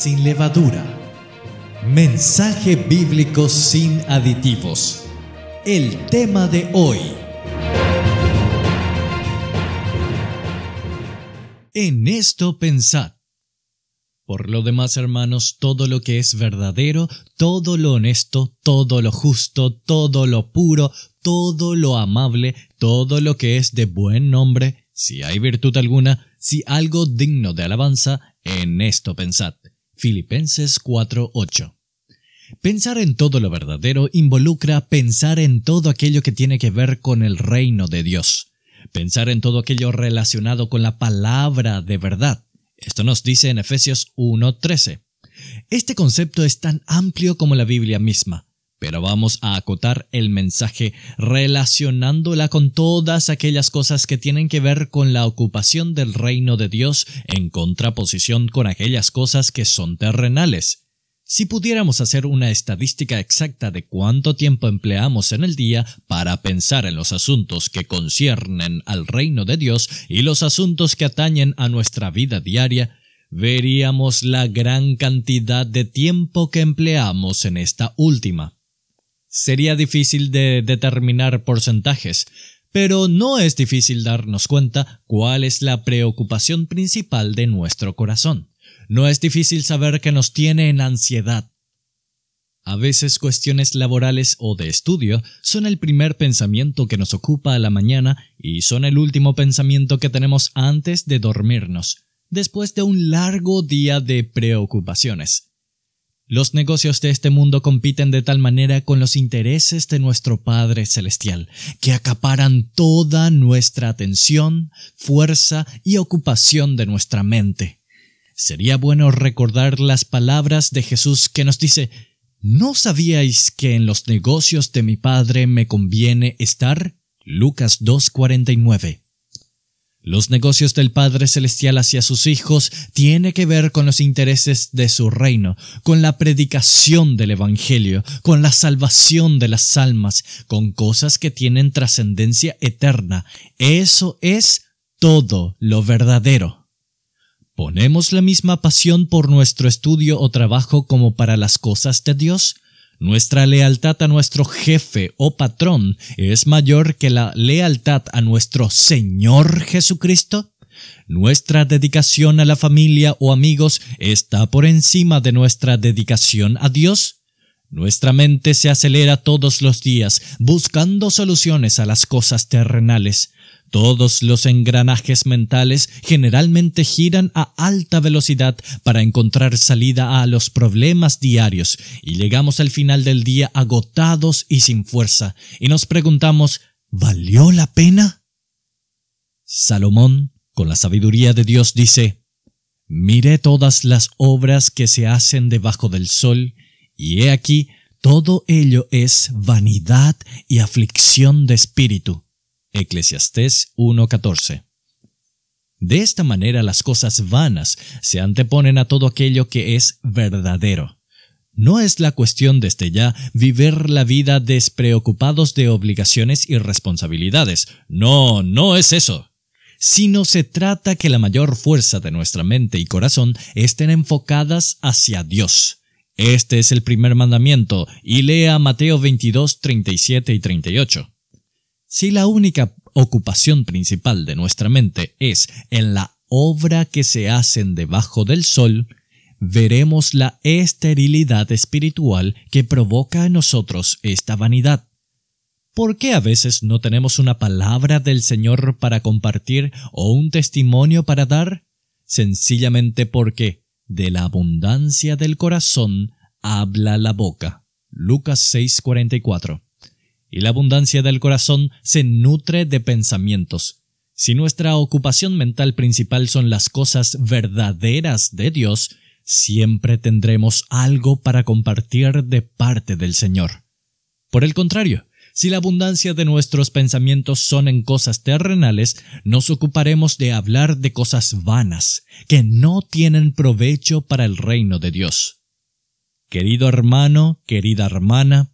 sin levadura. Mensaje bíblico sin aditivos. El tema de hoy. En esto pensad. Por lo demás, hermanos, todo lo que es verdadero, todo lo honesto, todo lo justo, todo lo puro, todo lo amable, todo lo que es de buen nombre, si hay virtud alguna, si algo digno de alabanza, en esto pensad. Filipenses 4:8. Pensar en todo lo verdadero involucra pensar en todo aquello que tiene que ver con el reino de Dios. Pensar en todo aquello relacionado con la palabra de verdad. Esto nos dice en Efesios 1:13. Este concepto es tan amplio como la Biblia misma pero vamos a acotar el mensaje relacionándola con todas aquellas cosas que tienen que ver con la ocupación del reino de Dios en contraposición con aquellas cosas que son terrenales. Si pudiéramos hacer una estadística exacta de cuánto tiempo empleamos en el día para pensar en los asuntos que conciernen al reino de Dios y los asuntos que atañen a nuestra vida diaria, veríamos la gran cantidad de tiempo que empleamos en esta última. Sería difícil de determinar porcentajes, pero no es difícil darnos cuenta cuál es la preocupación principal de nuestro corazón. No es difícil saber que nos tiene en ansiedad. A veces cuestiones laborales o de estudio son el primer pensamiento que nos ocupa a la mañana y son el último pensamiento que tenemos antes de dormirnos, después de un largo día de preocupaciones. Los negocios de este mundo compiten de tal manera con los intereses de nuestro Padre Celestial, que acaparan toda nuestra atención, fuerza y ocupación de nuestra mente. Sería bueno recordar las palabras de Jesús que nos dice, ¿No sabíais que en los negocios de mi Padre me conviene estar? Lucas 2.49. Los negocios del Padre Celestial hacia sus hijos tiene que ver con los intereses de su reino, con la predicación del Evangelio, con la salvación de las almas, con cosas que tienen trascendencia eterna. Eso es todo lo verdadero. ¿Ponemos la misma pasión por nuestro estudio o trabajo como para las cosas de Dios? Nuestra lealtad a nuestro jefe o patrón es mayor que la lealtad a nuestro Señor Jesucristo. Nuestra dedicación a la familia o amigos está por encima de nuestra dedicación a Dios. Nuestra mente se acelera todos los días buscando soluciones a las cosas terrenales. Todos los engranajes mentales generalmente giran a alta velocidad para encontrar salida a los problemas diarios y llegamos al final del día agotados y sin fuerza y nos preguntamos ¿valió la pena? Salomón, con la sabiduría de Dios, dice Miré todas las obras que se hacen debajo del sol y he aquí todo ello es vanidad y aflicción de espíritu. Eclesiastés 1:14. De esta manera las cosas vanas se anteponen a todo aquello que es verdadero. No es la cuestión desde ya vivir la vida despreocupados de obligaciones y responsabilidades. No, no es eso. Sino se trata que la mayor fuerza de nuestra mente y corazón estén enfocadas hacia Dios. Este es el primer mandamiento, y lea Mateo 22, 37 y 38. Si la única ocupación principal de nuestra mente es en la obra que se hacen debajo del sol, veremos la esterilidad espiritual que provoca en nosotros esta vanidad. ¿Por qué a veces no tenemos una palabra del Señor para compartir o un testimonio para dar? Sencillamente porque de la abundancia del corazón habla la boca. Lucas 6:44 y la abundancia del corazón se nutre de pensamientos. Si nuestra ocupación mental principal son las cosas verdaderas de Dios, siempre tendremos algo para compartir de parte del Señor. Por el contrario, si la abundancia de nuestros pensamientos son en cosas terrenales, nos ocuparemos de hablar de cosas vanas, que no tienen provecho para el reino de Dios. Querido hermano, querida hermana,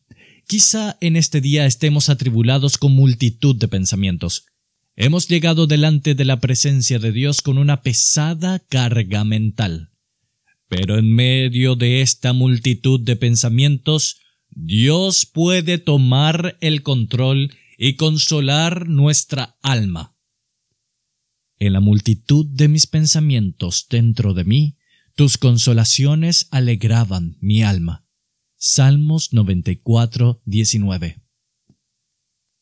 Quizá en este día estemos atribulados con multitud de pensamientos. Hemos llegado delante de la presencia de Dios con una pesada carga mental. Pero en medio de esta multitud de pensamientos, Dios puede tomar el control y consolar nuestra alma. En la multitud de mis pensamientos dentro de mí, tus consolaciones alegraban mi alma. Salmos 94, 19.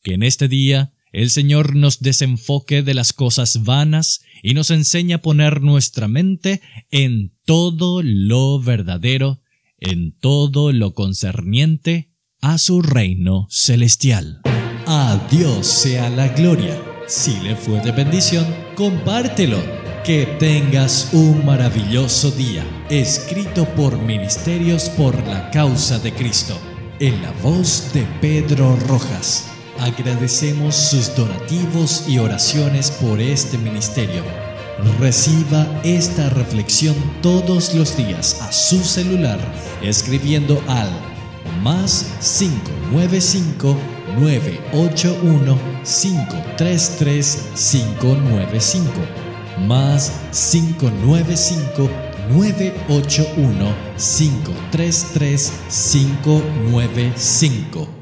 Que en este día el Señor nos desenfoque de las cosas vanas y nos enseña a poner nuestra mente en todo lo verdadero, en todo lo concerniente a su reino celestial. A Dios sea la gloria. Si le fue de bendición, compártelo. Que tengas un maravilloso día. Escrito por Ministerios por la Causa de Cristo. En la voz de Pedro Rojas. Agradecemos sus donativos y oraciones por este ministerio. Reciba esta reflexión todos los días a su celular escribiendo al más 595 981 533 595 más 595 981 533 595